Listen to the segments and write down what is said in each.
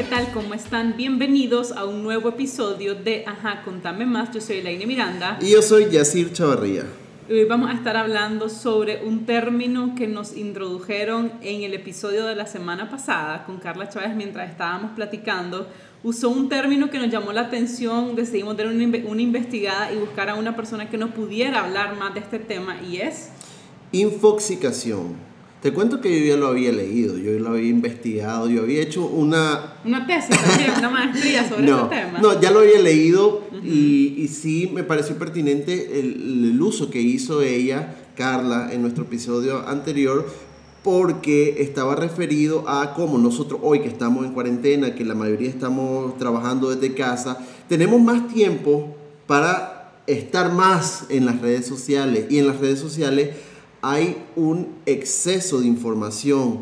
¿qué tal? ¿Cómo están? Bienvenidos a un nuevo episodio de Ajá, contame más. Yo soy Elaine Miranda. Y yo soy Yacir Chavarría. Hoy vamos a estar hablando sobre un término que nos introdujeron en el episodio de la semana pasada con Carla Chávez mientras estábamos platicando. Usó un término que nos llamó la atención, decidimos dar una, una investigada y buscar a una persona que nos pudiera hablar más de este tema y es... Infoxicación. Te cuento que yo ya lo había leído, yo lo había investigado, yo había hecho una... Una tesis una maestría sobre no, este tema. No, ya lo había leído y, y, sí me pareció pertinente el, el, uso que hizo ella, Carla, en nuestro episodio anterior, porque estaba referido a cómo nosotros hoy que estamos en cuarentena, que la mayoría estamos trabajando desde casa, tenemos más tiempo para estar más en las redes sociales y en las redes sociales hay un exceso de información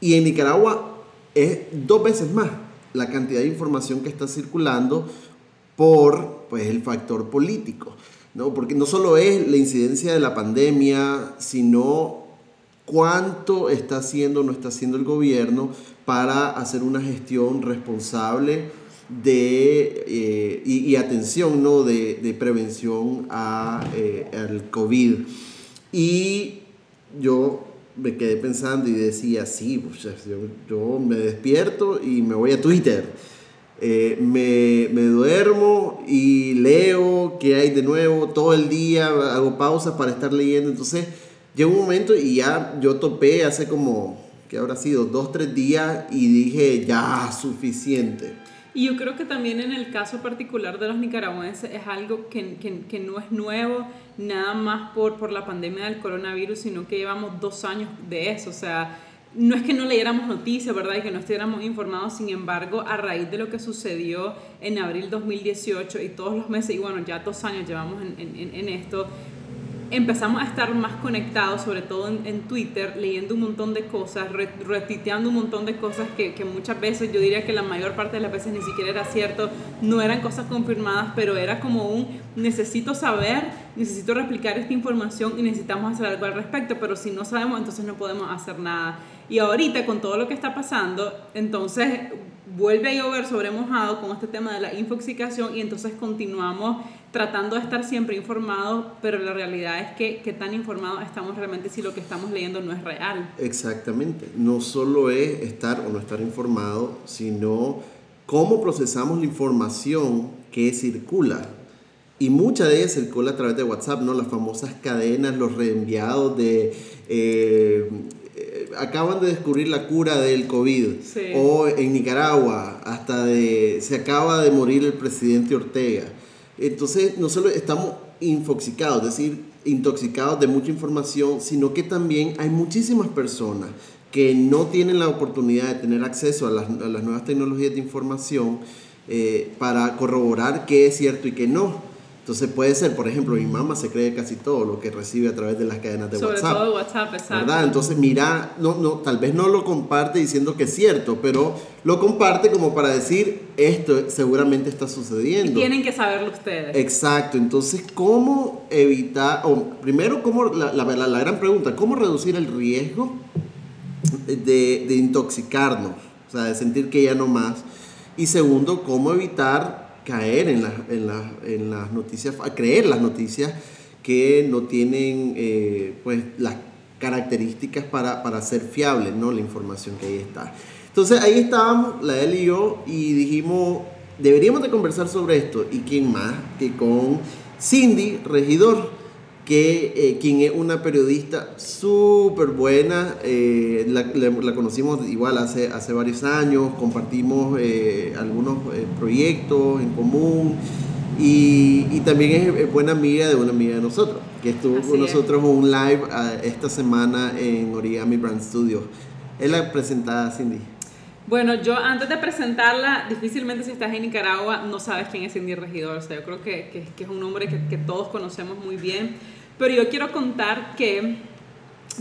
y en Nicaragua es dos veces más la cantidad de información que está circulando por pues, el factor político. ¿no? Porque no solo es la incidencia de la pandemia, sino cuánto está haciendo o no está haciendo el gobierno para hacer una gestión responsable de, eh, y, atención ¿no? de, de prevención a, eh, al COVID. Y yo me quedé pensando y decía, sí, pues, yo, me despierto y me voy a Twitter. Eh, me, me, duermo y leo qué hay de nuevo todo el día, hago pausas para estar leyendo. Entonces llegó un momento y ya yo topé hace como, que habrá sido? Dos, tres días y dije, ya, suficiente. Y yo creo que también en el caso particular de los nicaragüenses es algo que, que, que, no es nuevo, nada más por, por la pandemia del coronavirus, sino que llevamos dos años de eso. O sea, no es que no leyéramos noticias, ¿verdad? Y que no estuviéramos informados, sin embargo, a raíz de lo que sucedió en abril 2018 y todos los meses, y bueno, ya dos años llevamos en, en, en esto, empezamos a estar más conectados, sobre todo en, Twitter, leyendo un montón de cosas, retuiteando un montón de cosas que, que, muchas veces, yo diría que la mayor parte de las veces ni siquiera era cierto, no eran cosas confirmadas, pero era como un necesito saber, necesito replicar esta información y necesitamos hacer algo al respecto, pero si no sabemos, entonces no podemos hacer nada. Y ahorita con todo lo que está pasando, entonces vuelve a llover sobre mojado con este tema de la infoxicación y entonces continuamos tratando de estar siempre informados, pero la realidad es que qué tan informados estamos realmente si lo que estamos leyendo no es real. Exactamente, no solo es estar o no estar informado, sino cómo procesamos la información que circula. Y mucha de ella circula a través de WhatsApp, ¿no? Las famosas cadenas, los reenviados de... Eh, acaban de descubrir la cura del COVID. Sí. O en Nicaragua, hasta de, se acaba de morir el presidente Ortega. Entonces, no solo estamos infoxicados, es decir, intoxicados de mucha información, sino que también hay muchísimas personas que no tienen la oportunidad de tener acceso a las, a las nuevas tecnologías de información eh, para corroborar qué es cierto y qué no. Entonces puede ser, por ejemplo, mi mamá se cree casi todo lo que recibe a través de las cadenas de Sobre WhatsApp. Sobre todo WhatsApp, exacto. ¿verdad? Entonces mira, no, no, tal vez no lo comparte diciendo que es cierto, pero lo comparte como para decir, esto seguramente está sucediendo. Y tienen que saberlo ustedes. Exacto, entonces, ¿cómo evitar, o primero, cómo, la, la, la, la gran pregunta, ¿cómo reducir el riesgo de, de intoxicarnos? O sea, de sentir que ya no más. Y segundo, ¿cómo evitar caer en, la, en, la, en, las noticias, a creer las noticias que no tienen eh, pues, las características para, para ser fiables, ¿no? la información que ahí está. Entonces ahí estábamos, la él y yo, y dijimos, deberíamos de conversar sobre esto. ¿Y quién más que con Cindy, regidor? Que eh, quien es una periodista súper buena, eh, la, la, conocimos igual hace, hace varios años, compartimos eh, algunos proyectos en común y, y también es, buena amiga de una amiga de nosotros, que estuvo Así con es. nosotros en un live uh, esta semana en Origami Brand Studio. Es la presentada Cindy. Bueno, yo antes de presentarla, difícilmente si estás en Nicaragua no sabes quién es Cindy Regidor. O sea, yo creo que, que, que es un nombre que, que, todos conocemos muy bien. Pero yo quiero contar que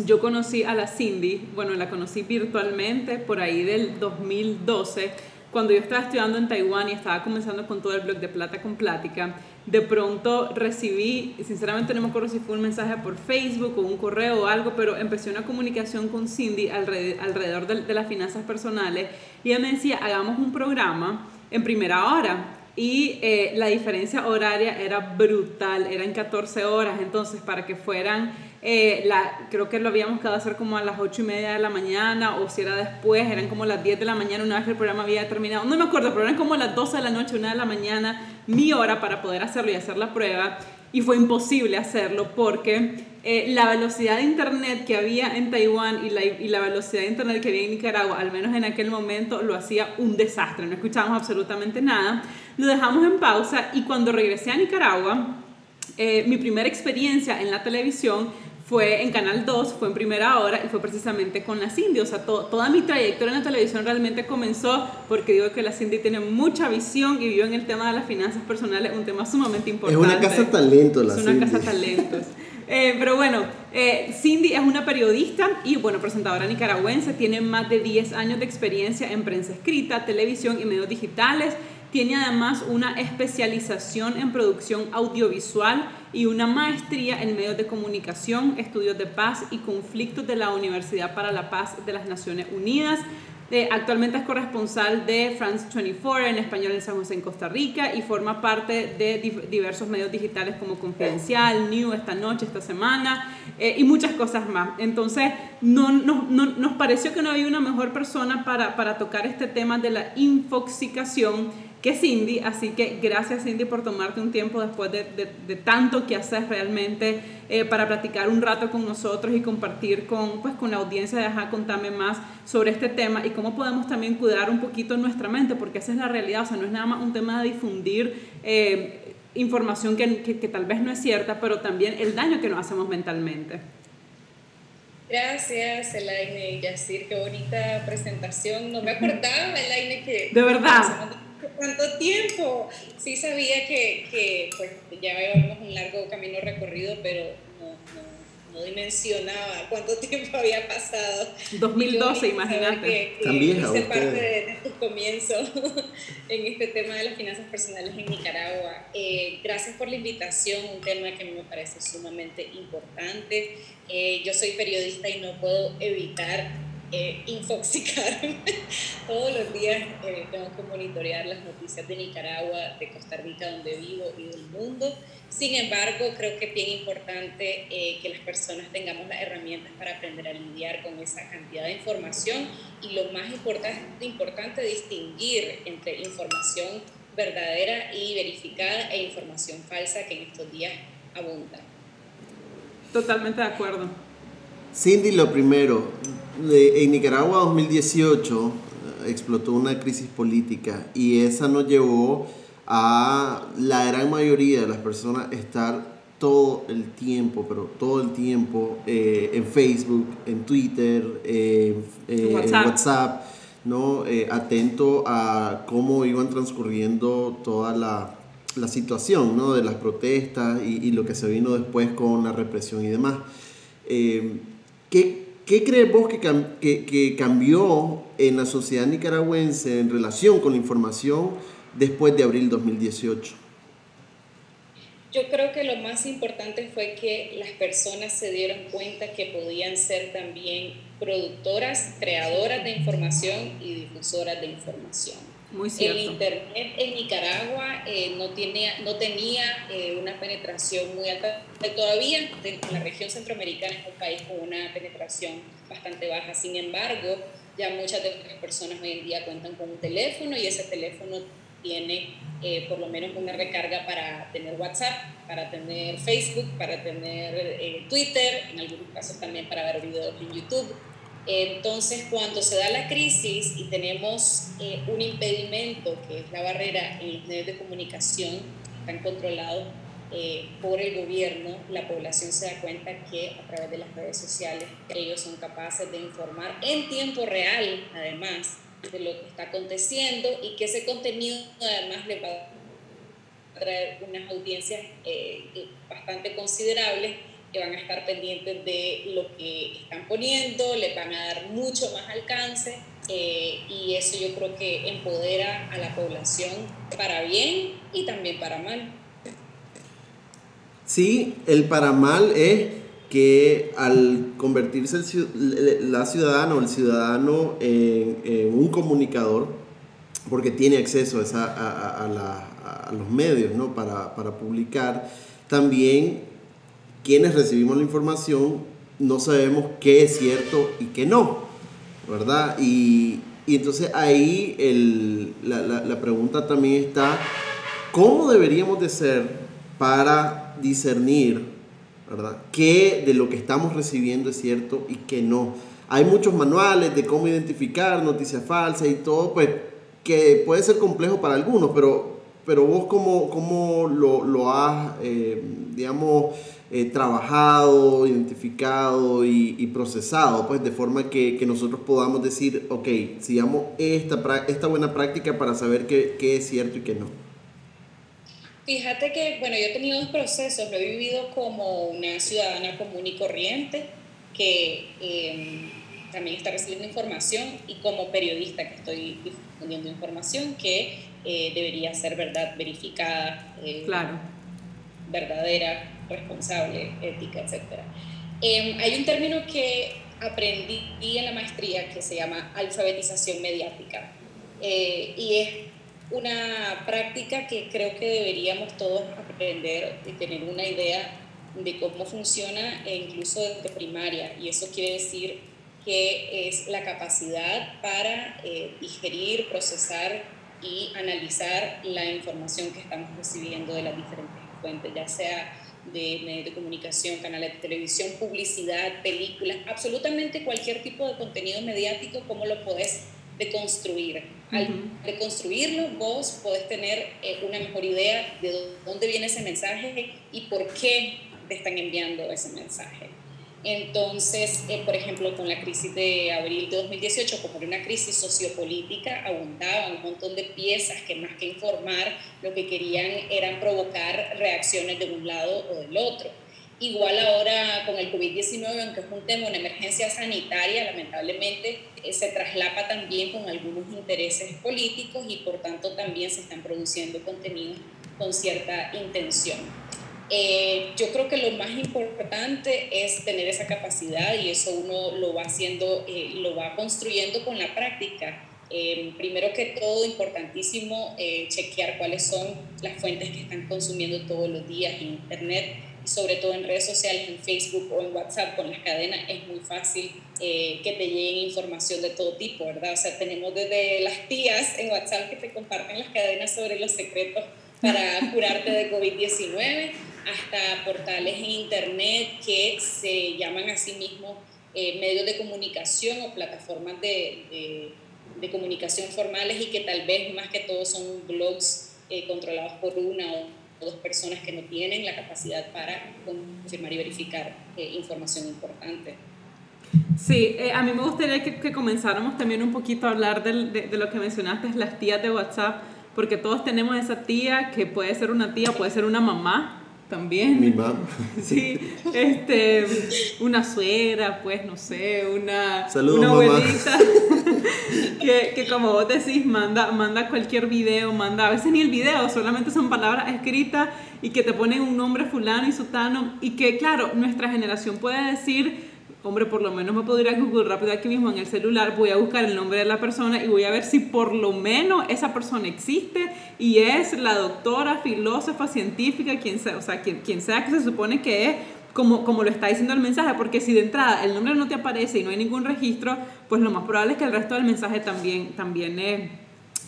yo conocí a la Cindy, bueno, la conocí virtualmente por ahí del 2012, cuando yo estaba estudiando en Taiwán y estaba comenzando con todo el blog de Plata con Plática, de pronto recibí, sinceramente no me acuerdo si fue un mensaje por Facebook o un correo o algo, pero empecé una comunicación con Cindy alrededor de, las finanzas personales y ella me decía, hagamos un programa en primera hora. Y eh, la diferencia horaria era brutal, eran 14 horas, entonces para que fueran eh, la, creo que lo habíamos quedado hacer como a las 8 y media de la mañana, o si era después, eran como las 10 de la mañana, una vez que el programa había terminado, no me acuerdo, pero eran como las 12 de la noche, una de la mañana, mi hora para poder hacerlo y hacer la prueba, y fue imposible hacerlo porque eh, la velocidad de internet que había en Taiwán y la, y la velocidad de internet que había en Nicaragua, al menos en aquel momento, lo hacía un desastre, no escuchábamos absolutamente nada, lo dejamos en pausa y cuando regresé a Nicaragua, eh, mi primera experiencia en la televisión fue en Canal 2, fue en primera hora y fue precisamente con la Cindy. O sea, toda mi trayectoria en la televisión realmente comenzó porque digo que la Cindy tiene mucha visión y vive en el tema de las finanzas personales, un tema sumamente importante. Es una casa talento la Cindy. Es una casa talentos. Eh, pero bueno, eh, Cindy es una periodista y bueno, presentadora nicaragüense, tiene más de 10 años de experiencia en prensa escrita, televisión y medios digitales. Tiene además una especialización en producción audiovisual y una maestría en medios de comunicación, estudios de paz y conflictos de la Universidad para la Paz de las Naciones Unidas. Eh, actualmente es corresponsal de France 24 en español en San José, en Costa Rica, y forma parte de diversos medios digitales como Confidencial, New, Esta Noche, Esta Semana, eh, y muchas cosas más. Entonces, no, no, nos pareció que no había una mejor persona para, para tocar este tema de la infoxicación que Cindy, así que gracias Cindy por tomarte un tiempo después de, de, tanto que haces realmente eh, para platicar un rato con nosotros y compartir con, pues, con la audiencia de Ajá, contame más sobre este tema y cómo podemos también cuidar un poquito nuestra mente, porque esa es la realidad, o sea, no es nada más un tema de difundir eh, información que, que, que tal vez no es cierta, pero también el daño que nos hacemos mentalmente. Gracias, Elaine y Yacir, qué bonita presentación. No me acordaba, Elaine, que... De verdad cuánto tiempo. Sí sabía que, que pues, ya habíamos un largo camino recorrido, pero no, no, no dimensionaba cuánto tiempo había pasado. 2012, imagínate. También es parte de, tu comienzo en este tema de las finanzas personales en Nicaragua. Eh, gracias por la invitación, un tema que a mí me parece sumamente importante. Eh, yo soy periodista y no puedo evitar eh, infoxicarme. Todos los días eh, tengo que monitorear las noticias de Nicaragua, de Costa Rica, donde vivo y del mundo. Sin embargo, creo que es bien importante eh, que las personas tengamos las herramientas para aprender a lidiar con esa cantidad de información y lo más importante, importante distinguir entre información verdadera y verificada e información falsa que en estos días abunda. Totalmente de acuerdo. Cindy, lo primero, en Nicaragua 2018 eh, explotó una crisis política y esa nos llevó a la gran mayoría de las personas estar todo el tiempo, pero todo el tiempo eh, en Facebook, en Twitter, eh, en WhatsApp, ¿no? atento a cómo iban transcurriendo toda la, la situación ¿no? de las protestas y, y, lo que se vino después con la represión y demás. ¿qué, ¿Qué crees vos que, que, cambió en la sociedad nicaragüense en relación con la información después de abril 2018? Yo creo que lo más importante fue que las personas se dieron cuenta que podían ser también productoras, creadoras de información y difusoras de información. Muy cierto. El Internet en Nicaragua eh, no, tiene, no tenía eh, una penetración muy alta. Todavía en la región centroamericana es un país con una penetración bastante baja. Sin embargo, ya muchas de las personas hoy en día cuentan con un teléfono y ese teléfono tiene eh, por lo menos una recarga para tener WhatsApp, para tener Facebook, para tener Twitter, en algunos casos también para ver videos en YouTube entonces, cuando se da la crisis y tenemos eh, un impedimento, que es la barrera en los medios de comunicación, están controlados eh, por el gobierno, la población se da cuenta que a través de las redes sociales ellos son capaces de informar en tiempo real, además, de lo que está aconteciendo y que ese contenido además le va a traer unas audiencias eh, bastante considerables que van a estar pendientes de lo que están poniendo, les van a dar mucho más alcance eh, y eso yo creo que empodera a la población para bien y también para mal. Sí, el para mal es que al convertirse la ciudadana o el ciudadano en, un comunicador, porque tiene acceso a, los medios ¿no? para publicar, también quienes recibimos la información no sabemos qué es cierto y qué no, ¿verdad? Y, y entonces ahí el, la, la, la, pregunta también está, ¿cómo deberíamos de ser para discernir, ¿verdad? ¿Qué de lo que estamos recibiendo es cierto y qué no? Hay muchos manuales de cómo identificar noticias falsas y todo, pues que puede ser complejo para algunos, pero, pero vos cómo, cómo lo, lo has, eh, digamos, eh, trabajado, identificado y, procesado, pues de forma que, que, nosotros podamos decir, ok, sigamos esta, esta buena práctica para saber qué, qué, es cierto y qué no. Fíjate que, bueno, yo he tenido dos procesos, lo he vivido como una ciudadana común y corriente que em, también está recibiendo información y como periodista que estoy difundiendo información que eh, debería ser verdad verificada, eh, claro. verdadera, responsable, ética, etc. Em, hay un término que aprendí en la maestría que se llama alfabetización mediática eh, y es una práctica que creo que deberíamos todos aprender y tener una idea de cómo funciona e incluso desde primaria y eso quiere decir que es la capacidad para eh, digerir, procesar y analizar la información que estamos recibiendo de las diferentes fuentes, ya sea de medios de comunicación, canales de televisión, publicidad, películas, absolutamente cualquier tipo de contenido mediático, cómo lo podés deconstruir. Al deconstruirlo, vos podés tener eh, una mejor idea de dónde viene ese mensaje y por qué te están enviando ese mensaje. Entonces, eh, por ejemplo, con la crisis de abril de 2018, como era una crisis sociopolítica, abundaban un montón de piezas que más que informar, lo que querían eran provocar reacciones de un lado o del otro. Igual ahora con el COVID-19, aunque es un tema, una emergencia sanitaria, lamentablemente eh, se traslapa también con algunos intereses políticos y por tanto también se están produciendo contenidos con cierta intención. Eh, yo creo que lo más importante es tener esa capacidad y eso uno lo va haciendo, eh, lo va construyendo con la práctica. Eh, primero que todo, importantísimo chequear cuáles son las fuentes que están consumiendo todos los días en Internet sobre todo en redes sociales, en Facebook o en WhatsApp con las cadenas, es muy fácil que te lleguen información de todo tipo, ¿verdad? O sea, tenemos desde las tías en WhatsApp que te comparten las cadenas sobre los secretos para curarte de COVID-19 hasta portales en Internet que se llaman a sí mismos eh, medios de comunicación o plataformas de, de, comunicación formales y que tal vez más que todo son blogs eh, controlados por una o dos personas que no tienen la capacidad para confirmar y verificar eh, información importante. Sí, a mí me gustaría que, que, comenzáramos también un poquito a hablar de, de, lo que mencionaste, las tías de WhatsApp, porque todos tenemos esa tía que puede ser una tía, puede ser una mamá, también. Mi mamá. Sí, este, una suegra, pues, no sé, una, una abuelita. que, que, como vos decís, manda, manda cualquier video, manda, a veces ni el video, solamente son palabras escritas y que te ponen un nombre fulano y sutano. Y que, claro, nuestra generación puede decir hombre, por lo menos me puedo ir a Google rápido aquí mismo en el celular, voy a buscar el nombre de la persona y voy a ver si por lo menos esa persona existe y es la doctora, filósofa, científica, quien sea, o sea, quien, quien sea que se supone que es, como, como lo está diciendo el mensaje, porque si de entrada el nombre no te aparece y no hay ningún registro, pues lo más probable es que el resto del mensaje también, también, es,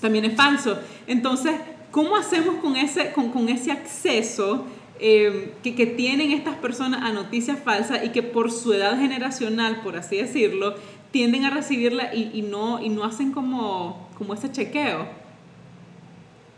también es falso. Entonces, ¿cómo hacemos con ese, con, con ese acceso? Em, que, que, tienen estas personas a noticias falsas y que por su edad generacional, por así decirlo, tienden a recibirla y, y, no, y no hacen como, como ese chequeo.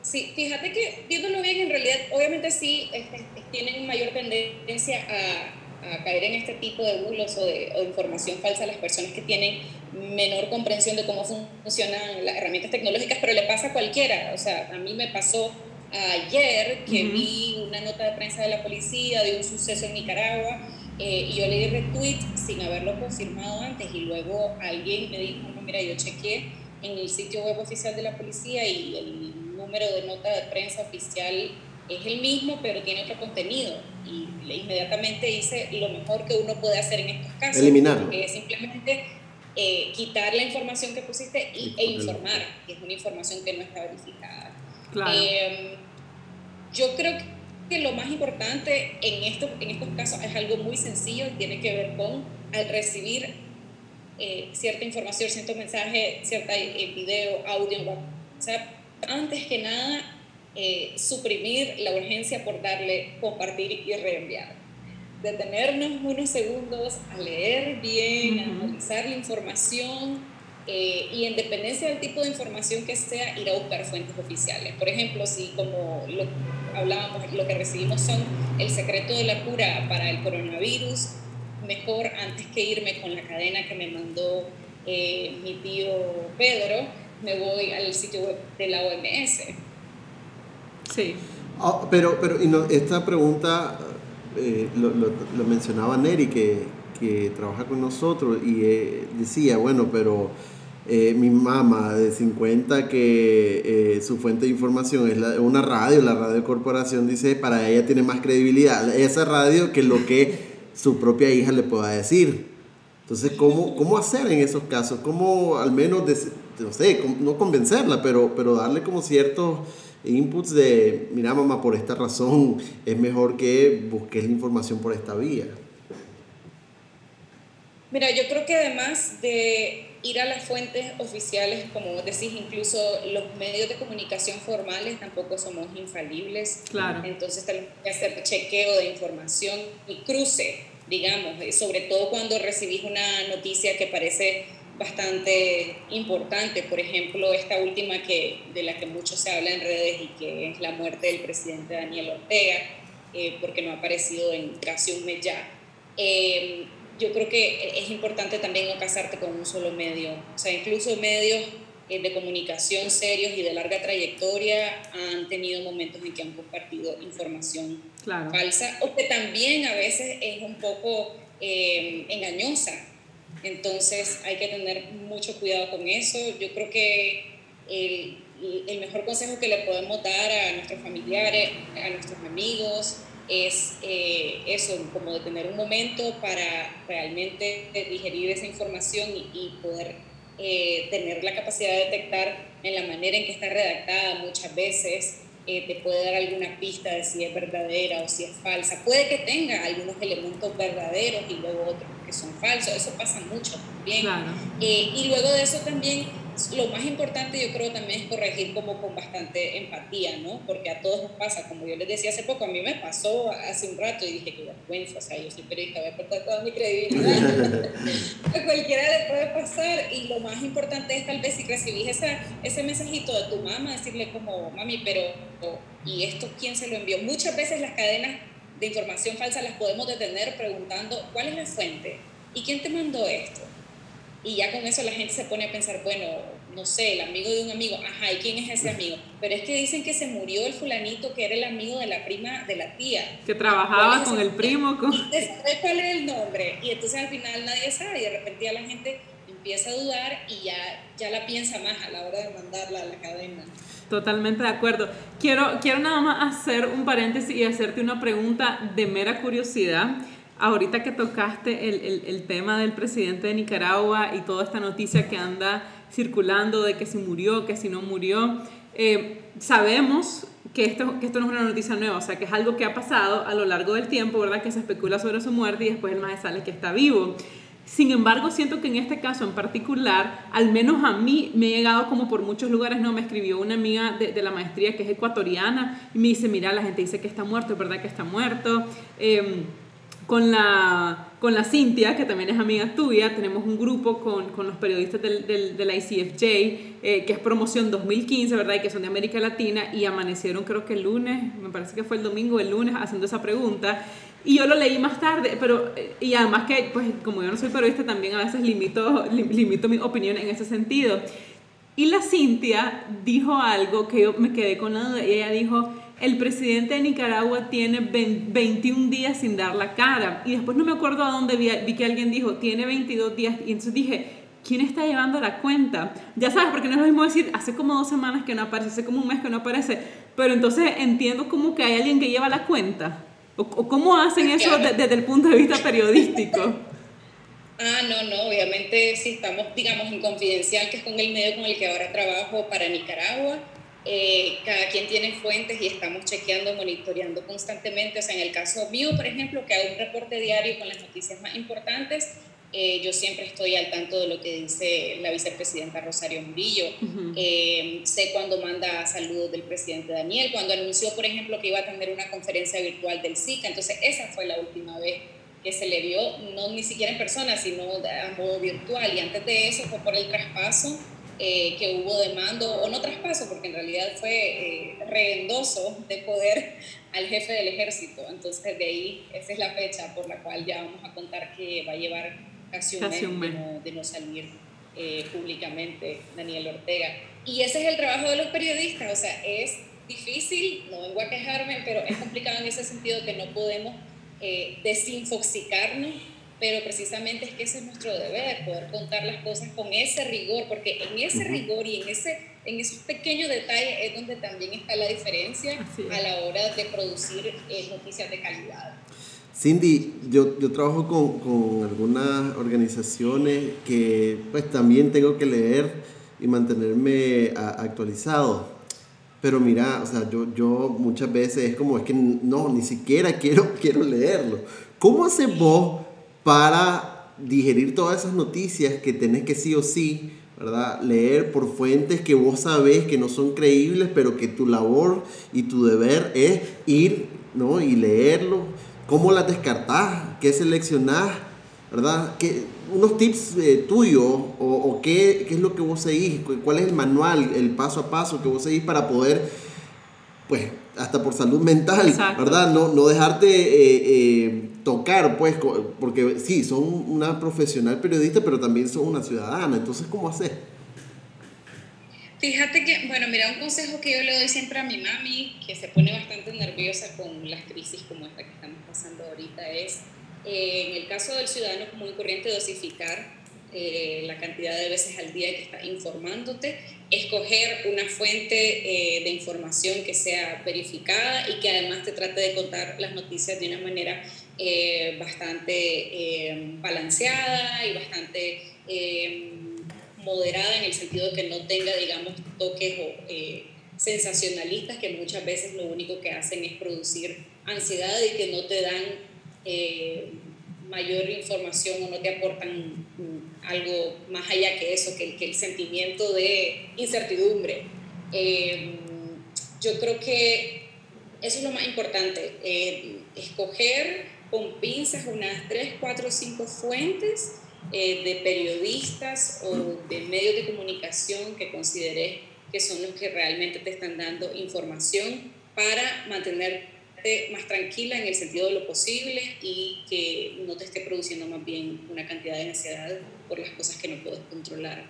Sí, fíjate que viéndolo bien, en realidad, obviamente sí este, tienen mayor tendencia a, a, caer en este tipo de bulos o de, o de, información falsa las personas que tienen menor comprensión de cómo funcionan las herramientas tecnológicas, pero le pasa a cualquiera. O sea, a mí me pasó ayer que vi una nota de prensa de la policía de un suceso en Nicaragua y yo le di retweet sin haberlo confirmado antes y luego alguien me dijo, no, mira, yo chequeé en el sitio web oficial de la policía y el número de nota de prensa oficial es el mismo, pero tiene otro contenido. Y inmediatamente hice lo mejor que uno puede hacer en estos casos. Eliminarlo. Que es simplemente eh, quitar la información que pusiste y, e informar, que es una información que no está verificada. Em, yo creo que lo más importante en, esto, en estos casos es algo muy sencillo y tiene que ver con al recibir eh, cierta información, cierto mensaje, cierta eh, video, audio, WhatsApp, antes que nada eh, suprimir la urgencia por darle compartir y reenviar. Detenernos unos segundos a leer bien, a analizar la información eh, y en dependencia del tipo de información que sea, ir a buscar fuentes oficiales. Por ejemplo, si como lo hablábamos, lo que recibimos son el secreto de la cura para el coronavirus, mejor antes que irme con la cadena que me mandó eh, mi tío Pedro, me voy al sitio web de la OMS Sí. Ah, pero, pero y no, esta pregunta eh, lo, lo, mencionaba Neri, que, que, trabaja con nosotros, y eh, decía, bueno, pero eh, mi mamá de 50, que su fuente de información es la, una radio, la radio corporación, dice, para ella tiene más credibilidad esa radio que lo que su propia hija le pueda decir. Entonces, ¿cómo, cómo hacer en esos casos? ¿Cómo al menos, no sé, no convencerla, pero, pero darle como ciertos inputs de, mira mamá, por esta razón es mejor que busques la información por esta vía? Mira, yo creo que además de ir a las fuentes oficiales, como decís, incluso los medios de comunicación formales tampoco somos infalibles. Claro. Entonces tenemos que hacer chequeo de información y cruce, digamos, sobre todo cuando recibís una noticia que parece bastante importante, por ejemplo, esta última que, de la que mucho se habla en redes y que es la muerte del presidente Daniel Ortega, eh, porque no ha aparecido en casi un mes ya. Eh, yo creo que es importante también no casarte con un solo medio, o sea, incluso medios eh, de comunicación serios y de larga trayectoria han tenido momentos en que han compartido información falsa o que también a veces es un poco engañosa. Entonces hay que tener mucho cuidado con eso. Yo creo que el, el mejor consejo que le podemos dar a nuestros familiares, a nuestros amigos, es eh, eso, como de tener un momento para realmente digerir esa información y, poder eh, tener la capacidad de detectar en la manera en que está redactada muchas veces eh, te puede dar alguna pista de si es verdadera o si es falsa. Puede que tenga algunos elementos verdaderos y luego otros que son falsos. Eso pasa mucho también. Y luego de eso también lo más importante yo creo también es corregir como con bastante empatía, ¿no? Porque a todos nos pasa, como yo les decía hace poco, a mí me pasó hace un rato y dije que vergüenza, o sea, yo soy periodista, voy a perder toda mi credibilidad. a cualquiera le puede pasar y lo más importante es tal vez si recibís esa, ese mensajito de tu mamá, decirle como, mami, pero, ¿y esto quién se lo envió? Muchas veces las cadenas de información falsa las podemos detener preguntando, ¿cuál es la fuente? ¿Y quién te mandó esto? Y ya con eso la gente se pone a pensar, bueno, no sé, el amigo de un amigo, ajá, ¿y quién es ese amigo? Pero es que dicen que se murió el fulanito que era el amigo de la prima de la tía. Que trabajaba con el primo. Con... cuál es el nombre? Y entonces al final nadie sabe y de repente ya la gente empieza a dudar y ya, ya la piensa más a la hora de mandarla a la cadena. Totalmente de acuerdo. Quiero, quiero nada más hacer un paréntesis y hacerte una pregunta de mera curiosidad ahorita que tocaste el, el, tema del presidente de Nicaragua y toda esta noticia que anda circulando de que si murió, que si no murió, eh, sabemos que esto, que esto no es una noticia nueva, o sea, que es algo que ha pasado a lo largo del tiempo, ¿verdad? Que se especula sobre su muerte y después el más sale que está vivo. Sin embargo, siento que en este caso en particular, al menos a mí me ha llegado como por muchos lugares, no, me escribió una amiga de, de la maestría que es ecuatoriana y me dice, mira, la gente dice que está muerto, verdad que está muerto. Eh, con la, con la Cintia, que también es amiga tuya, tenemos un grupo con, con los periodistas del, del, de ICFJ, eh, que es promoción 2015, ¿verdad? Y que son de América Latina, y amanecieron creo que el lunes, me parece que fue el domingo, el lunes, haciendo esa pregunta. Y yo lo leí más tarde, pero, eh, y además que, pues, como yo no soy periodista, también a veces limito, limito mi opinión en ese sentido. Y la Cintia dijo algo que yo me quedé con la duda, y ella dijo, el presidente de Nicaragua tiene 21 días sin dar la cara. Y después no me acuerdo a dónde vi, vi, que alguien dijo, tiene 22 días. Y entonces dije, ¿quién está llevando la cuenta? Ya sabes, porque no es lo mismo decir, hace como dos semanas que no aparece, hace como un mes que no aparece. Pero entonces entiendo como que hay alguien que lleva la cuenta. ¿O, cómo hacen eso desde el punto de vista periodístico? Ah, no, no, obviamente si estamos, digamos, en confidencial, que es con el medio con el que ahora trabajo para Nicaragua, eh, cada quien tiene fuentes y estamos chequeando, monitoreando constantemente. O sea, en el caso mío, por ejemplo, que hago un reporte diario con las noticias más importantes, eh, yo siempre estoy al tanto de lo que dice la vicepresidenta Rosario Murillo. Eh, sé cuando manda saludos del presidente Daniel, cuando anunció, por ejemplo, que iba a tener una conferencia virtual del SICA. Entonces, esa fue la última vez que se le vio, no ni siquiera en persona, sino a modo virtual. Y antes de eso fue por el traspaso eh, que hubo de mando, o no traspaso, porque en realidad fue eh, reendoso de poder al jefe del ejército. Entonces de ahí, esa es la fecha por la cual ya vamos a contar que va a llevar casi un, mes, De, no, salir eh, públicamente Daniel Ortega. Y ese es el trabajo de los periodistas, o sea, es difícil, no vengo a quejarme, pero es complicado en ese sentido que no podemos eh, desinfoxicarnos, pero precisamente es que ese es nuestro deber, poder contar las cosas con ese rigor, porque en ese rigor y en, ese, en esos pequeños detalles es donde también está la diferencia a la hora de producir eh, noticias de calidad. Cindy, yo, yo trabajo con, con, algunas organizaciones que pues también tengo que leer y mantenerme actualizado. Pero mira, o sea, yo, yo muchas veces es como, es que no, ni siquiera quiero, quiero leerlo. ¿Cómo haces vos para digerir todas esas noticias que tenés que sí o sí, ¿verdad? Leer por fuentes que vos sabés que no son creíbles, pero que tu labor y tu deber es ir, ¿no? Y leerlo. ¿Cómo las descartás? ¿Qué seleccionás? ¿Verdad? ¿Qué, unos tips eh, tuyos o, qué, qué, es lo que vos seguís, cuál es el manual, el paso a paso que vos seguís para poder, pues, hasta por salud mental, ¿verdad? No, no dejarte eh, eh, tocar, pues, porque sí, son una profesional periodista, pero también son una ciudadana, entonces, ¿cómo hacer? Fíjate que, bueno, mira, un consejo que yo le doy siempre a mi mami, que se pone bastante nerviosa con las crisis como esta que estamos pasando ahorita, es eh, en el caso del ciudadano común y corriente, dosificar eh, la cantidad de veces al día que está informándote, escoger una fuente eh, de información que sea verificada y que además te trate de contar las noticias de una manera bastante balanceada y bastante moderada en el sentido de que no tenga, digamos, toques sensacionalistas que muchas veces lo único que hacen es producir ansiedad y que no te dan eh, mayor información o no te aportan algo más allá que eso, que, que el sentimiento de incertidumbre. Eh, yo creo que eso es lo más importante, eh, escoger con pinzas unas 3, 4, 5 fuentes de periodistas o de medios de comunicación que consideres que son los que realmente te están dando información para mantener más tranquila en el sentido de lo posible y que no te esté produciendo más bien una cantidad de ansiedad por las cosas que no puedes controlar.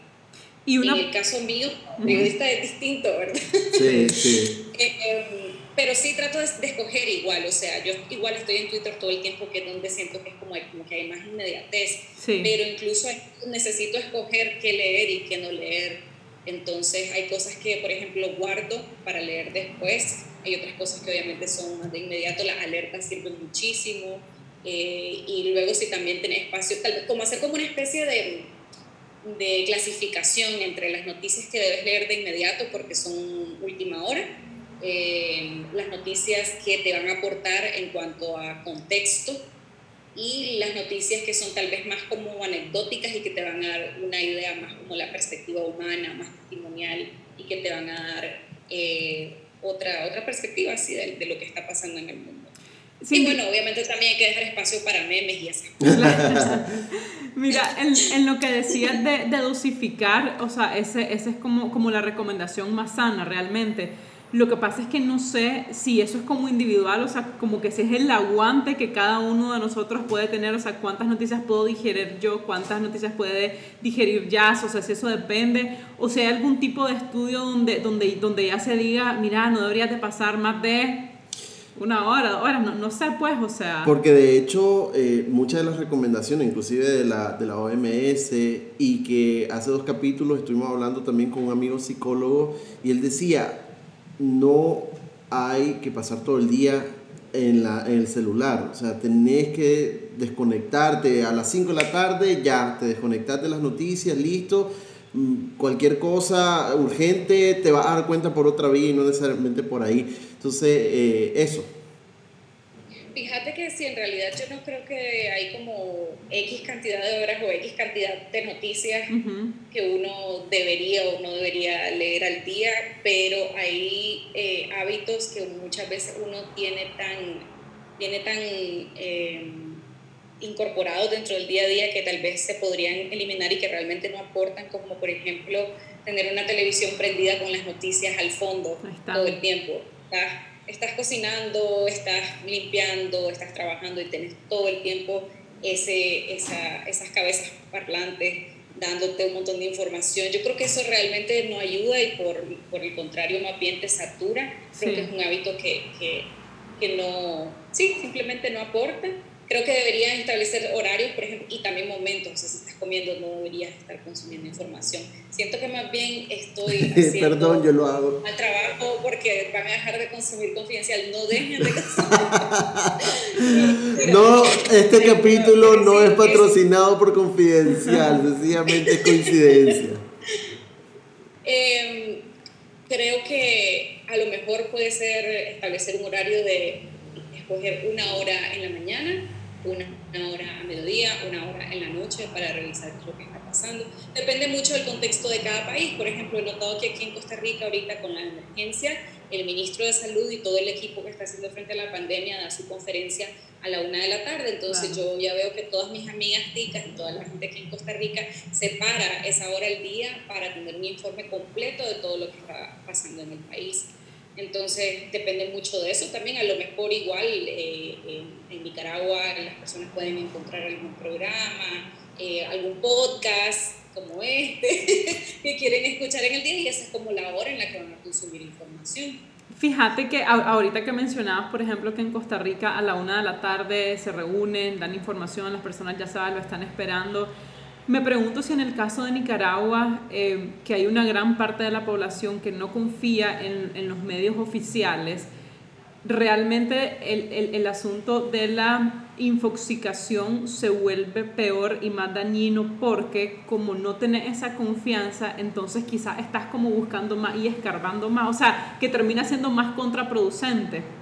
Y En el caso mío, periodista es distinto, ¿verdad? Sí, sí. Eh, em, pero sí trato de, escoger igual, o sea, yo igual estoy en Twitter todo el tiempo, que es donde siento que es como, como que hay más inmediatez, pero incluso necesito escoger qué leer y qué no leer. Entonces hay cosas que, por ejemplo, guardo para leer después hay otras cosas que obviamente son más de inmediato, las alertas sirven muchísimo. Eh, y luego si también tenés espacio, tal vez como hacer como una especie de, de clasificación entre las noticias que debes leer de inmediato porque son última hora, eh, las noticias que te van a aportar en cuanto a contexto y las noticias que son tal vez más como anecdóticas y que te van a dar una idea más como la perspectiva humana, más testimonial y que te van a dar eh, otra, otra perspectiva así de, de, lo que está pasando en el mundo. Sí. Y bueno, obviamente también hay que dejar espacio para memes y así. Mira, en, en, lo que decías de, de, dosificar, o sea, ese, ese es como, como la recomendación más sana realmente. Lo que pasa es que no sé si eso es como individual, o sea, como que ese es el aguante que cada uno de nosotros puede tener, o sea, cuántas noticias puedo digerir yo, cuántas noticias puede digerir Jazz, o sea, si eso depende, o sea, hay algún tipo de estudio donde, donde, donde ya se diga, mira, no deberías de pasar más de una hora, dos horas, no, no sé pues, o sea... Porque de hecho eh, muchas de las recomendaciones, inclusive de la, de la OMS, y que hace dos capítulos estuvimos hablando también con un amigo psicólogo, y él decía, no hay que pasar todo el día en, la, en el celular, o sea, tenés que desconectarte a las 5 de la tarde, ya, te desconectaste de las noticias, listo, mm, cualquier cosa urgente te vas a dar cuenta por otra vía y no necesariamente por ahí. Entonces, eh, eso. Fíjate que si en realidad yo no creo que hay como X cantidad de horas o X cantidad de noticias que uno debería o no debería leer al día, pero hay eh, hábitos que muchas veces uno tiene tan, tiene tan eh, incorporados dentro del día a día que tal vez se podrían eliminar y que realmente no aportan, como por ejemplo tener una televisión prendida con las noticias al fondo todo el tiempo estás, cocinando, estás limpiando, estás trabajando y tienes todo el tiempo ese, esa, esas cabezas parlantes dándote un montón de información. Yo creo que eso realmente no ayuda y por, por el contrario más bien te satura. Creo que es un hábito que, que, que no, sí, simplemente no aporta creo que deberían establecer horarios, por ejemplo, y también momentos. O sea, si estás comiendo, no deberías estar consumiendo información. Siento que más bien estoy haciendo Perdón, yo lo hago. al trabajo porque van a dejar de consumir confidencial. No dejen de consumir. no, este capítulo no es patrocinado por confidencial, sencillamente es coincidencia. Em, creo que a lo mejor puede ser establecer un horario de escoger una hora en la mañana una, hora a mediodía, una hora en la noche para revisar lo que está pasando. Depende mucho del contexto de cada país. Por ejemplo, he notado que aquí en Costa Rica ahorita con la emergencia, el ministro de Salud y todo el equipo que está haciendo frente a la pandemia da su conferencia a la una de la tarde. Entonces yo ya veo que todas mis amigas ticas y toda la gente aquí en Costa Rica separa esa hora al día para tener un informe completo de todo lo que está pasando en el país. Entonces depende mucho de eso. También a lo mejor igual eh, en Nicaragua las personas pueden encontrar algún programa, eh, algún podcast como este que quieren escuchar en el día y esa es como la hora en la que van a consumir información. Fíjate que ahorita que mencionabas, por ejemplo, que en Costa Rica a la una de la tarde se reúnen, dan información, las personas ya saben, lo están esperando. Me pregunto si en el caso de Nicaragua, eh, que hay una gran parte de la población que no confía en, los medios oficiales, realmente el, asunto de la infoxicación se vuelve peor y más dañino porque como no tenés esa confianza, entonces quizás estás como buscando más y escarbando más, o sea, que termina siendo más contraproducente.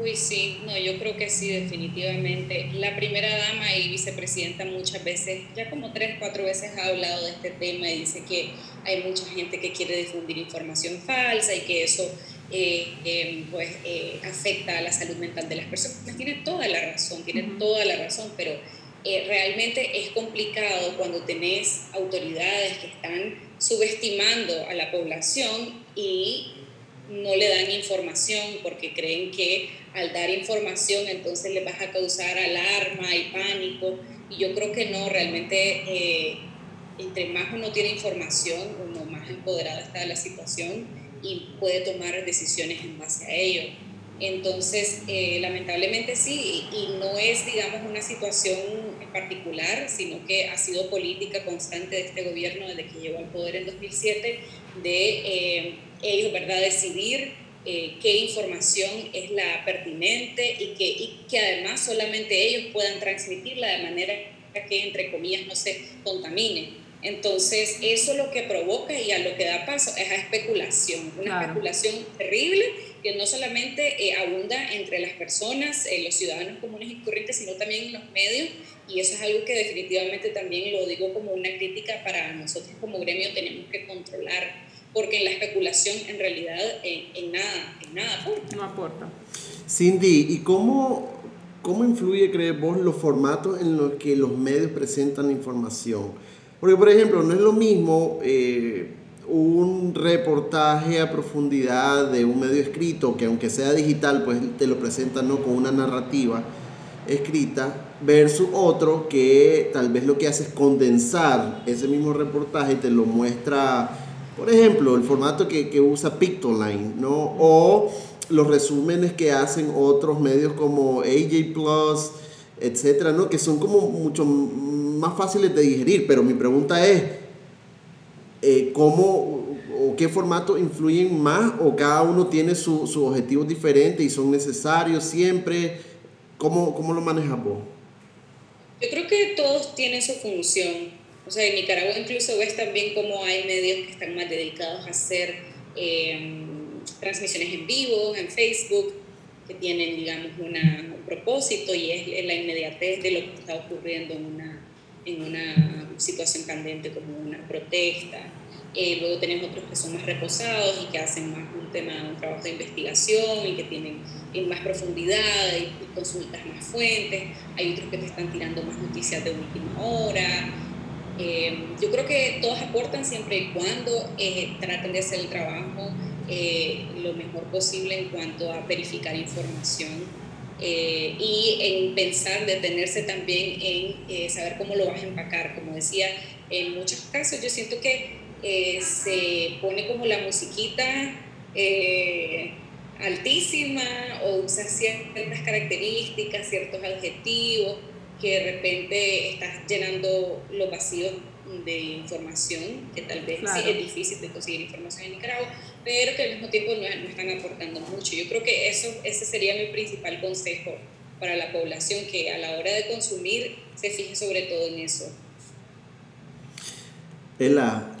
Uy, sí, no, yo creo que sí, definitivamente. La primera dama y vicepresidenta muchas veces, ya como tres, cuatro veces ha hablado de este tema y dice que hay mucha gente que quiere difundir información falsa y que eso eh, em, pues, eh, afecta a la salud mental de las personas. Tiene toda la razón, tiene toda la razón, pero eh, realmente es complicado cuando tenés autoridades que están subestimando a la población y no le dan información porque creen que al dar información entonces le vas a causar alarma y pánico. Y yo creo que no, realmente eh, entre más uno tiene información, uno más empoderado está de la situación y puede tomar decisiones en base a ello. Entonces, eh, lamentablemente sí, y no es, digamos, una situación en particular, sino que ha sido política constante de este gobierno desde que llegó al poder en 2007 de eh, ellos, ¿verdad?, decidir eh, qué información es la pertinente y que, y que además solamente ellos puedan transmitirla de manera que, entre comillas, no se contamine. Entonces, eso lo que provoca y a lo que da paso es a especulación, una especulación terrible que no solamente eh, abunda entre las personas, eh, los ciudadanos comunes y corrientes, sino también en los medios. Y eso es algo que definitivamente también lo digo como una crítica para nosotros como gremio tenemos que controlar porque la especulación en realidad en, nada, en nada aporta. No aporta. Cindy, ¿y cómo, cómo influye, crees vos, los formatos en los que los medios presentan información? Porque, por ejemplo, no es lo mismo eh, un reportaje a profundidad de un medio escrito, que aunque sea digital, pues te lo presenta ¿no? con una narrativa escrita, versus otro que tal vez lo que hace es condensar ese mismo reportaje y te lo muestra, por ejemplo, el formato que, que usa Pictoline, ¿no? O los resúmenes que hacen otros medios como AJ Plus, etcétera, ¿no? Que son como mucho más fáciles de digerir, pero mi pregunta es, eh, ¿cómo o qué formato influyen más o cada uno tiene sus su objetivos diferentes y son necesarios siempre? ¿Cómo, ¿Cómo lo manejas vos? Yo creo que todos tienen su función. O sea, en Nicaragua incluso ves también cómo hay medios que están más dedicados a hacer em, transmisiones en vivo, en Facebook, que tienen, digamos, una, un propósito y es la inmediatez de lo que está ocurriendo en una, en una situación candente como una protesta. Eh, luego tenemos otros que son más reposados y que hacen más un tema, un trabajo de investigación y que tienen en más profundidad y, consultas más fuentes. Hay otros que te están tirando más noticias de última hora. Eh, yo creo que todos aportan siempre y cuando eh, traten de hacer el trabajo lo mejor posible en cuanto a verificar información y en pensar, detenerse también en saber cómo lo vas a empacar. Como decía, en muchos casos yo siento que eh, se pone como la musiquita eh, altísima o usa ciertas características, ciertos adjetivos, que de repente estás llenando los vacíos de información, que tal vez sí es difícil de conseguir información en Nicaragua, pero que al mismo tiempo no, no, están aportando mucho. Yo creo que eso, ese sería mi principal consejo para la población, que a la hora de consumir se fije sobre todo en eso. Ela,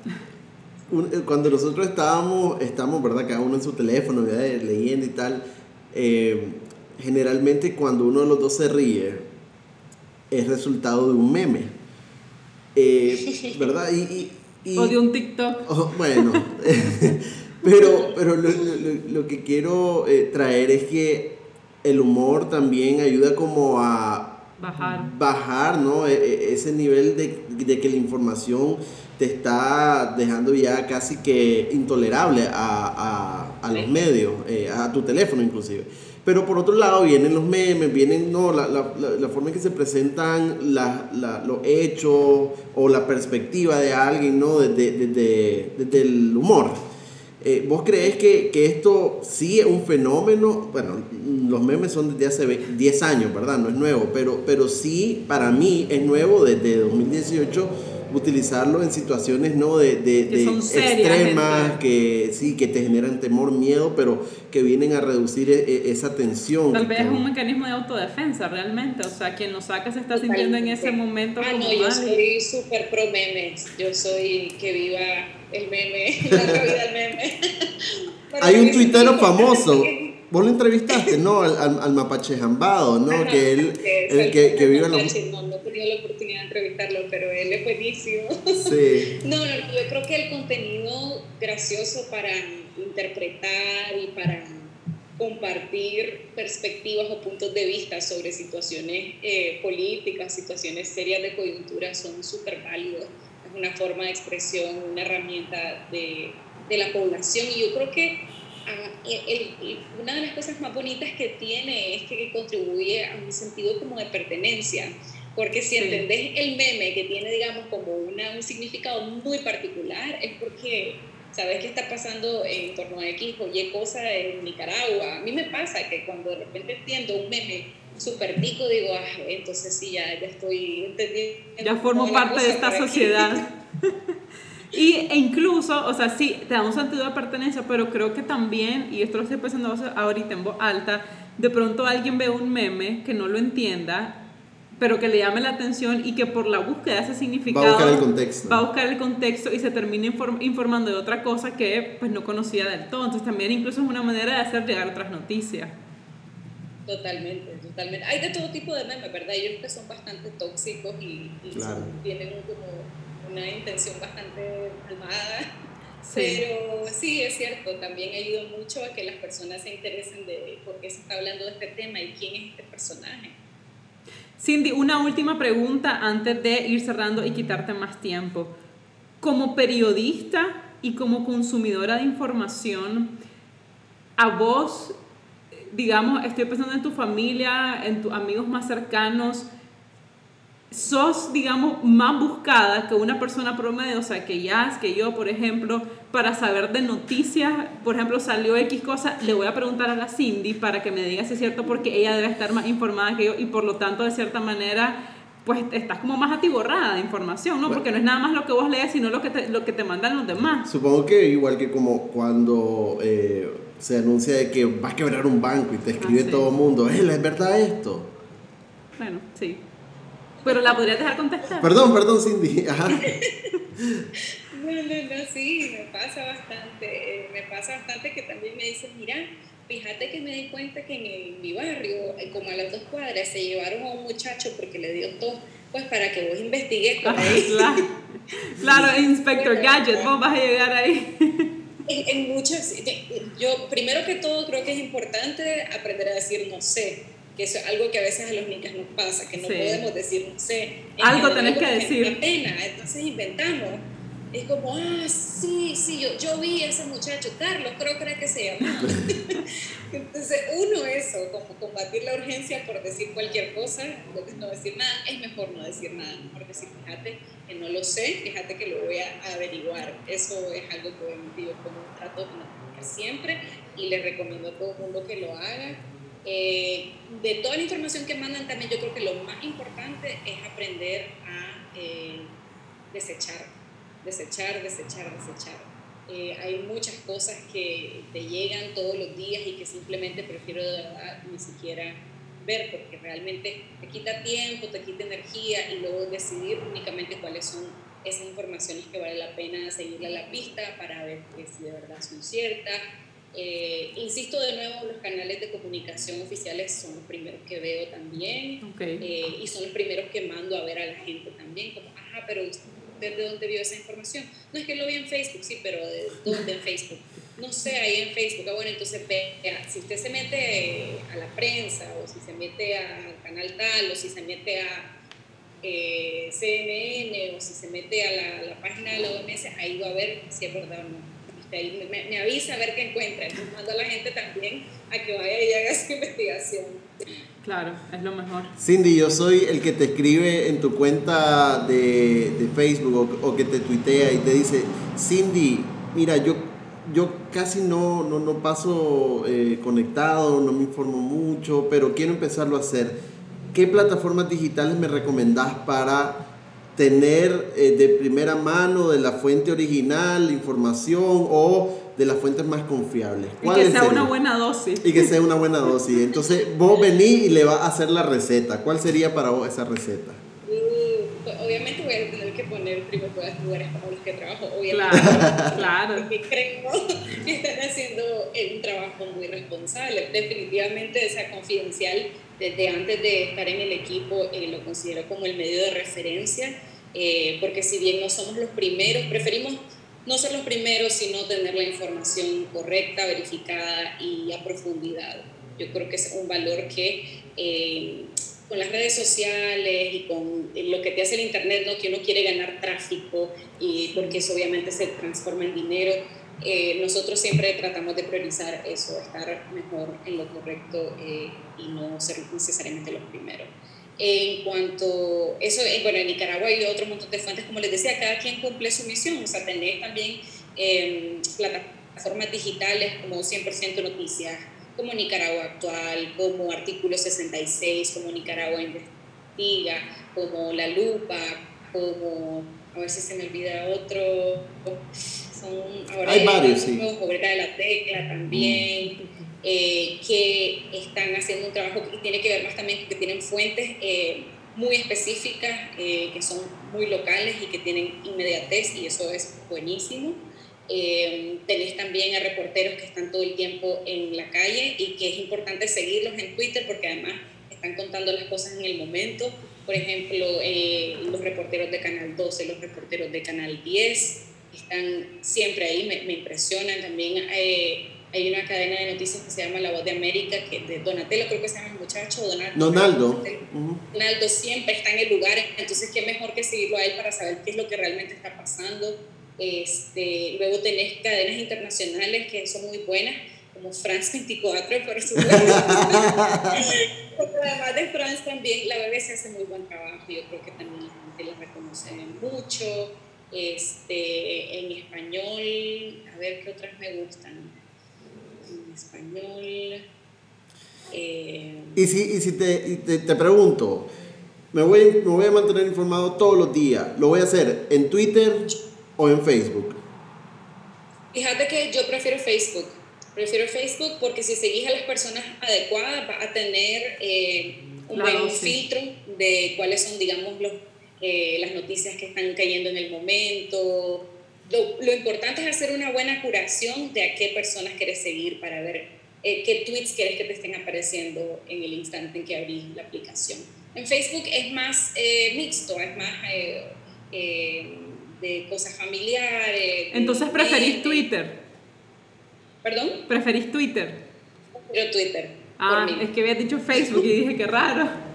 eh, cuando nosotros estábamos, estamos, ¿verdad? Cada uno en su teléfono, leyendo y tal, eh, generalmente cuando uno de los dos se ríe, es resultado de un meme. Eh, ¿Verdad? Y, o de un TikTok. Oh, bueno, pero, pero lo, lo, que quiero traer es que el humor también ayuda como a bajar, bajar ¿no? E, e, ese nivel de, de que la información te está dejando ya casi que intolerable a, a, a los medios, eh, a tu teléfono inclusive. Pero por otro lado vienen los memes, vienen no, la, la, la forma en que se presentan los hechos o la perspectiva de alguien ¿no? desde, desde, desde el humor. Eh, ¿Vos crees que, que, esto sí es un fenómeno? Bueno, los memes son desde hace 10 años, ¿verdad? No es nuevo, pero, pero sí, para mí es nuevo desde 2018 utilizarlo en situaciones no de, de, extremas que sí que te generan temor miedo pero que vienen a reducir e, e, esa tensión. Tal vez es un mecanismo de autodefensa realmente. O sea quien lo saca se está sintiendo en ese momento ah, no, yo soy súper pro memes. Yo soy que viva el meme la vida del meme. Hay un tuitero famoso Vos lo entrevistaste, ¿no? Al, al, mapache jambado, ¿no? que él, el que, que vive en los... No, no he tenido la oportunidad de entrevistarlo, pero él es buenísimo. Sí. no, no, yo creo que el contenido gracioso para interpretar y para compartir perspectivas o puntos de vista sobre situaciones eh, políticas, situaciones serias de coyuntura son súper válidos. Es una forma de expresión, una herramienta de, de la población y yo creo que una de las cosas más bonitas que tiene es que contribuye a un sentido como de pertenencia. Porque si entendés el meme que tiene, digamos, como una, un significado muy particular, es porque sabes qué está pasando en torno a X o Y cosa en Nicaragua. A mí me pasa que cuando de repente entiendo un meme súper tico, digo, ah, entonces sí, ya, ya estoy entendiendo. Ya formo parte de esta sociedad. Y, e incluso, o sea, sí, te da un sentido de pertenencia, pero creo que también, y esto lo estoy pensando ahorita en voz alta, de pronto alguien ve un meme que no lo entienda, pero que le llame la atención y que por la búsqueda de ese significado va a buscar el contexto, va a buscar el contexto y se termina informando de otra cosa que pues no conocía del todo. Entonces también incluso es una manera de hacer llegar otras noticias. Totalmente, totalmente. Hay de todo tipo de memes, ¿verdad? Ellos que son bastante tóxicos y, tienen un como una intención bastante malvada. Pero sí, es cierto, también ayuda mucho a que las personas se interesen de por qué se está hablando de este tema y quién es este personaje. Cindy, una última pregunta antes de ir cerrando y quitarte más tiempo. Como periodista, y como consumidora de información, a vos, digamos, estoy pensando en tu familia, en tus amigos más cercanos, sos, digamos, más buscada que una persona promedio, o sea, que ya, que yo, por ejemplo, para saber de noticias, por ejemplo, salió X cosa, le voy a preguntar a la Cindy para que me diga si es cierto, porque ella debe estar más informada que yo y por lo tanto, de cierta manera, pues estás como más atiborrada de información, ¿no? Porque no es nada más lo que vos lees, sino lo que te, lo que te mandan los demás. Supongo que igual que como cuando eh, se anuncia de que vas a quebrar un banco y te escribe Ah, sí. todo el mundo, ¿es verdad esto? Bueno, sí. Pero la podrías dejar contestar. Perdón, perdón, Cindy. Ajá. No, no, no, sí, me pasa bastante. eh, me pasa bastante que también me dicen, mira, fíjate que me di cuenta que en, el- mi barrio, eh, como a las dos cuadras, se llevaron a un muchacho porque le dio tos, pues para que vos investigues Ah, ahí. claro, claro, Inspector Bueno, Gadget, vos vas a llegar ahí. En, en muchas, yo primero que todo creo que es importante aprender a decir no sé, que eso es algo que a veces a los niños nos pasa, que no Sí. podemos decir no sé. Algo tenés que decir. da pena, entonces inventamos. Es como, ah, sí, sí, yo, yo vi a ese muchacho, Carlos, creo que era que se llamaba. Entonces, uno, eso, como combatir la urgencia por decir cualquier cosa, entonces no decir nada, es mejor no decir nada, mejor decir, fíjate que no lo sé, fíjate que lo voy a averiguar. Eso es algo que yo como trato de siempre y les recomiendo a todo el mundo que lo haga. Eh, de toda la información que mandan también yo creo que lo más importante es aprender a eh, desechar, desechar, desechar, desechar. Eh, hay muchas cosas que te llegan todos los días y que simplemente prefiero de verdad ni siquiera ver porque realmente te quita tiempo, te quita energía y luego decidir únicamente cuáles son esas informaciones que vale la pena seguirle a la pista para ver que si de verdad son ciertas. Eh, insisto de nuevo, los canales de comunicación oficiales son los primeros que veo también eh, y son los primeros que mando a ver a la gente también, como, ajá, pero usted de dónde vio esa información. No es que lo vi en Facebook, sí, pero ¿de dónde en Facebook? No sé, ahí en Facebook. Ah, bueno, entonces vea, si usted se mete a la prensa o si se mete al canal tal o si se mete a eh, CNN o si se mete a la, la página de la OMS, ahí va a ver si es verdad o no. Usted me, me avisa a ver qué encuentra. Entonces mando a la gente también a que vaya y haga su investigación. Claro, es lo mejor. Cindy, yo soy el que te escribe en tu cuenta de, de Facebook o, o que te tuitea y te dice, Cindy, mira, yo, yo casi no, no, no paso eh, conectado, no me informo mucho, pero quiero empezarlo a hacer. ¿Qué plataformas digitales me recomendás para tener eh, de primera mano de la fuente original información o de las fuentes más confiables? Y que ¿Cuáles sea una serían? buena dosis. Y que sea una buena dosis. Entonces, vos venís y le vas a hacer la receta. ¿Cuál sería para vos esa receta? Mm, pues, obviamente voy a tener que poner primero los lugares para los que trabajo, obviamente. Claro, claro. Porque creo que están haciendo un trabajo muy responsable. Definitivamente esa confidencial, desde antes de estar en el equipo, eh, lo considero como el medio de referencia, eh, porque si bien no somos los primeros, preferimos no ser los primeros, sino tener la información correcta, verificada y a profundidad. Yo creo que es un valor que eh, con las redes sociales y con lo que te hace el Internet, ¿no? que uno quiere ganar tráfico y porque eso obviamente se transforma en dinero, eh, nosotros siempre tratamos de priorizar eso, estar mejor en lo correcto eh, y no ser necesariamente los primeros. En cuanto, eso, bueno, en Nicaragua hay otro montón de fuentes, como les decía, cada quien cumple su misión, o sea, tenés también eh, plataformas digitales como 100% Noticias, como Nicaragua Actual, como Artículo 66, como Nicaragua Investiga, como La Lupa, como, a ver si se me olvida otro, son, ahora Hay varios, sí. de la Tecla también, eh, que están haciendo un trabajo que tiene que ver más también que tienen fuentes eh, muy específicas, eh, que son muy locales y que tienen inmediatez y eso es buenísimo. Eh, tenés también a reporteros que están todo el tiempo en la calle y que es importante seguirlos en Twitter porque además están contando las cosas en el momento. Por ejemplo, eh, los reporteros de Canal 12, los reporteros de Canal 10 están siempre ahí, me, me impresionan. También eh, hay una cadena de noticias que se llama La Voz de América, que de Donatello, creo que se llama el muchacho, Donaldo. Donaldo. Donaldo siempre está en el lugar, entonces qué mejor que seguirlo a él para saber qué es lo que realmente está pasando. Este, luego tenés cadenas internacionales que son muy buenas, como France 24, por supuesto. además de France también la BBC hace muy buen trabajo, yo creo que también la gente la reconoce mucho. Este, en español, a ver qué otras me gustan. Español. Eh, y si, y si te, te, te, pregunto, me voy, me voy a mantener informado todos los días, ¿lo voy a hacer en Twitter o en Facebook? Fíjate que yo prefiero Facebook. Prefiero Facebook porque si seguís a las personas adecuadas va a tener eh, un buen filtro de cuáles son, digamos, los, eh, las noticias que están cayendo en el momento. Lo, lo, importante es hacer una buena curación de a qué personas quieres seguir para ver eh, qué tweets quieres que te estén apareciendo en el instante en que abrís la aplicación. En Facebook es más mixto, es más de cosas familiares. Entonces preferís Twitter. ¿Perdón? ¿Preferís Twitter? Prefiero Twitter. Ah, es que había dicho Facebook y dije que raro.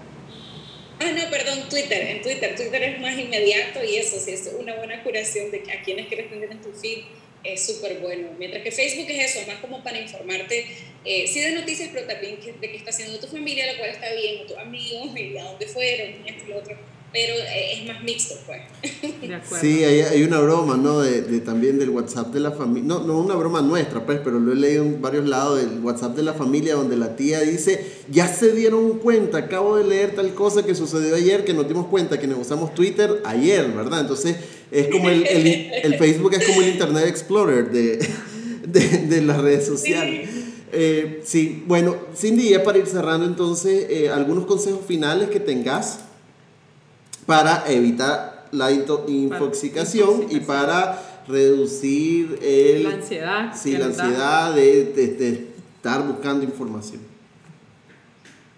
Ah, no, perdón, Twitter. En Twitter. Twitter es más inmediato y eso, sí, es una buena curación de a quienes quieres tener en tu feed es súper bueno. Mientras que Facebook es eso, más como para informarte, eh, sí de noticias, pero también de qué está haciendo tu familia, lo cual está bien, o tus amigos, y a dónde fueron, y esto y lo otro pero eh, es más mixto, pues. Sí, hay, hay, una broma, ¿no? De, de, también del WhatsApp de la familia, no, no una broma nuestra, pues, pero lo he leído en varios lados del WhatsApp de la familia donde la tía dice, ya se dieron cuenta, acabo de leer tal cosa que sucedió ayer, que nos dimos cuenta que nos usamos Twitter ayer, ¿verdad? Entonces, es como el, el, el Facebook es como el Internet Explorer de, de, de las redes sociales. Sí. Eh, sí, bueno, Cindy, ya para ir cerrando entonces, eh, algunos consejos finales que tengas para evitar la infoxicación y para reducir el, la ansiedad, sí, la ansiedad de, de, de, estar buscando información.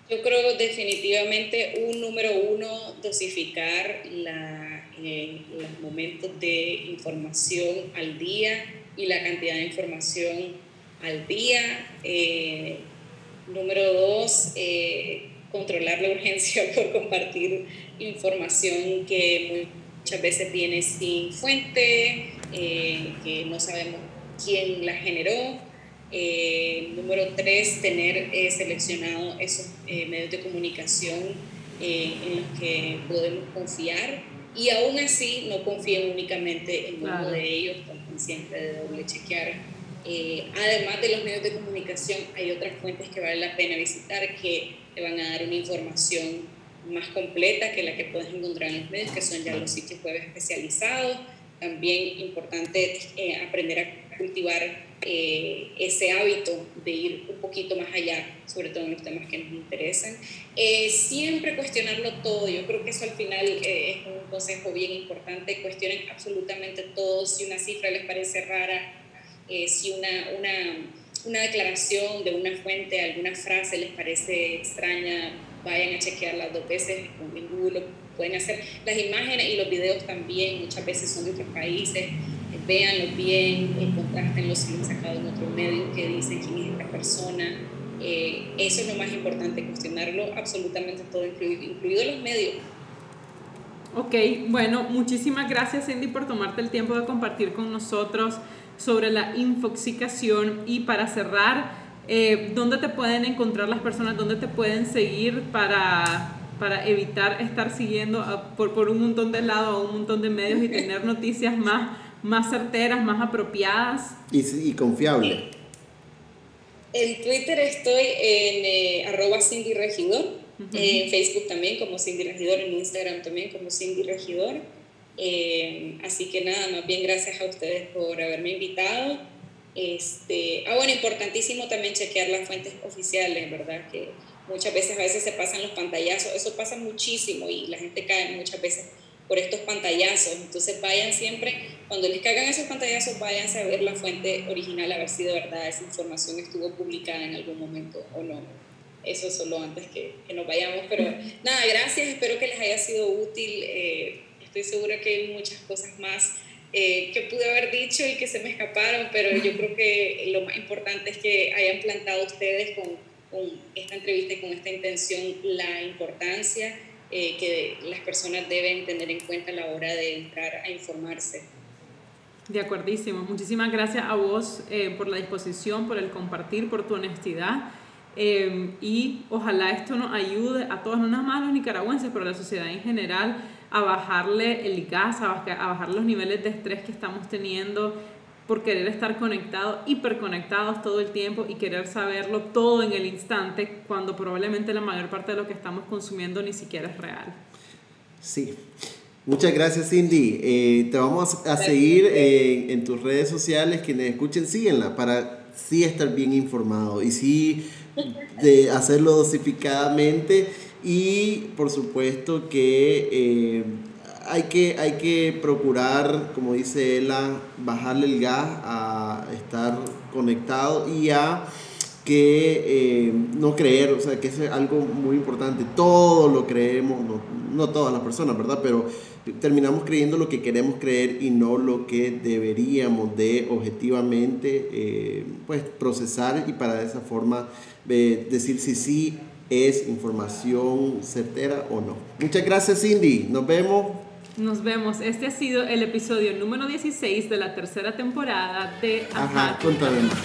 Yo creo definitivamente un número uno, dosificar la, eh, los momentos de información al día y la cantidad de información al día. Eh, número dos, eh, controlar la urgencia por compartir información que muchas veces viene sin fuente, eh, que no sabemos quién la generó. Eh, número tres, tener eh, seleccionado esos eh, medios de comunicación eh, en los que podemos confiar y aún así no confíen únicamente en uno de ellos, también siempre de doble chequear. además de los medios de comunicación, hay otras fuentes que vale la pena visitar que te van a dar una información más completa que la que puedes encontrar en los medios, que son ya los sitios web especializados. También importante eh, aprender a cultivar eh, ese hábito de ir un poquito más allá, sobre todo en los temas que nos interesan. Eh, siempre cuestionarlo todo, yo creo que eso al final eh, es un consejo bien importante, cuestionen absolutamente todo, si una cifra les parece rara, eh, si una, una, una declaración de una fuente, alguna frase les parece extraña, vayan a chequearlas dos veces en Google, pueden hacer. Las imágenes y los videos también muchas veces son de otros países, eh, véanlos bien, eh, contrastenlos si lo han sacado en otro medio, que dicen quién es esta persona. Eh, eso es lo más importante, cuestionarlo absolutamente todo, incluido, incluido los medios. Ok, bueno, muchísimas gracias Cindy por tomarte el tiempo de compartir con nosotros sobre la infoxicación y para cerrar, eh, ¿Dónde te pueden encontrar las personas? ¿Dónde te pueden seguir para, para evitar estar siguiendo a, por, por un montón de lados a un montón de medios y tener noticias más, más certeras, más apropiadas? Y, y confiable. En Twitter estoy en eh, arroba Cindy Regidor, uh -huh. en Facebook también como Cindy Regidor, en Instagram también como Cindy Regidor. Eh, así que nada, más bien gracias a ustedes por haberme invitado este, ah, bueno, importantísimo también chequear las fuentes oficiales, ¿verdad? Que muchas veces a veces se pasan los pantallazos, eso pasa muchísimo y la gente cae muchas veces por estos pantallazos. Entonces vayan siempre, cuando les caigan esos pantallazos, vayan a ver la fuente original, a ver si de verdad esa información estuvo publicada en algún momento o no. Eso solo antes que, que nos vayamos. Pero nada, gracias, espero que les haya sido útil. Eh, estoy segura que hay muchas cosas más eh, que pude haber dicho y que se me escaparon, pero yo creo que lo más importante es que hayan plantado ustedes con, con esta entrevista y con esta intención la importancia eh, que las personas deben tener en cuenta a la hora de entrar a informarse. De acuerdísimo. Muchísimas gracias a vos eh, por la disposición, por el compartir, por tu honestidad. Eh, y ojalá esto nos ayude a todos, no nada más a los nicaragüenses, pero a la sociedad en general, a bajarle el gas, a bajar los niveles de estrés que estamos teniendo por querer estar conectados, hiperconectados todo el tiempo y querer saberlo todo en el instante, cuando probablemente la mayor parte de lo que estamos consumiendo ni siquiera es real. Sí. Muchas gracias, Cindy. Eh, te vamos a seguir en tus redes sociales. Quienes escuchen, síguenla para sí estar bien informado y sí de hacerlo dosificadamente. Y por supuesto que eh, hay que, hay que procurar, como dice ella, bajarle el gas a estar conectado y a que eh, no creer, o sea, que es algo muy importante. Todo lo creemos, no, no todas las personas, ¿verdad? Pero terminamos creyendo lo que queremos creer y no lo que deberíamos de objetivamente eh, pues procesar y para de esa forma eh, decir si sí es información certera o no. Muchas gracias Cindy, nos vemos. Nos vemos. Este ha sido el episodio número 16 de la tercera temporada de Ajá, Ajá contame más.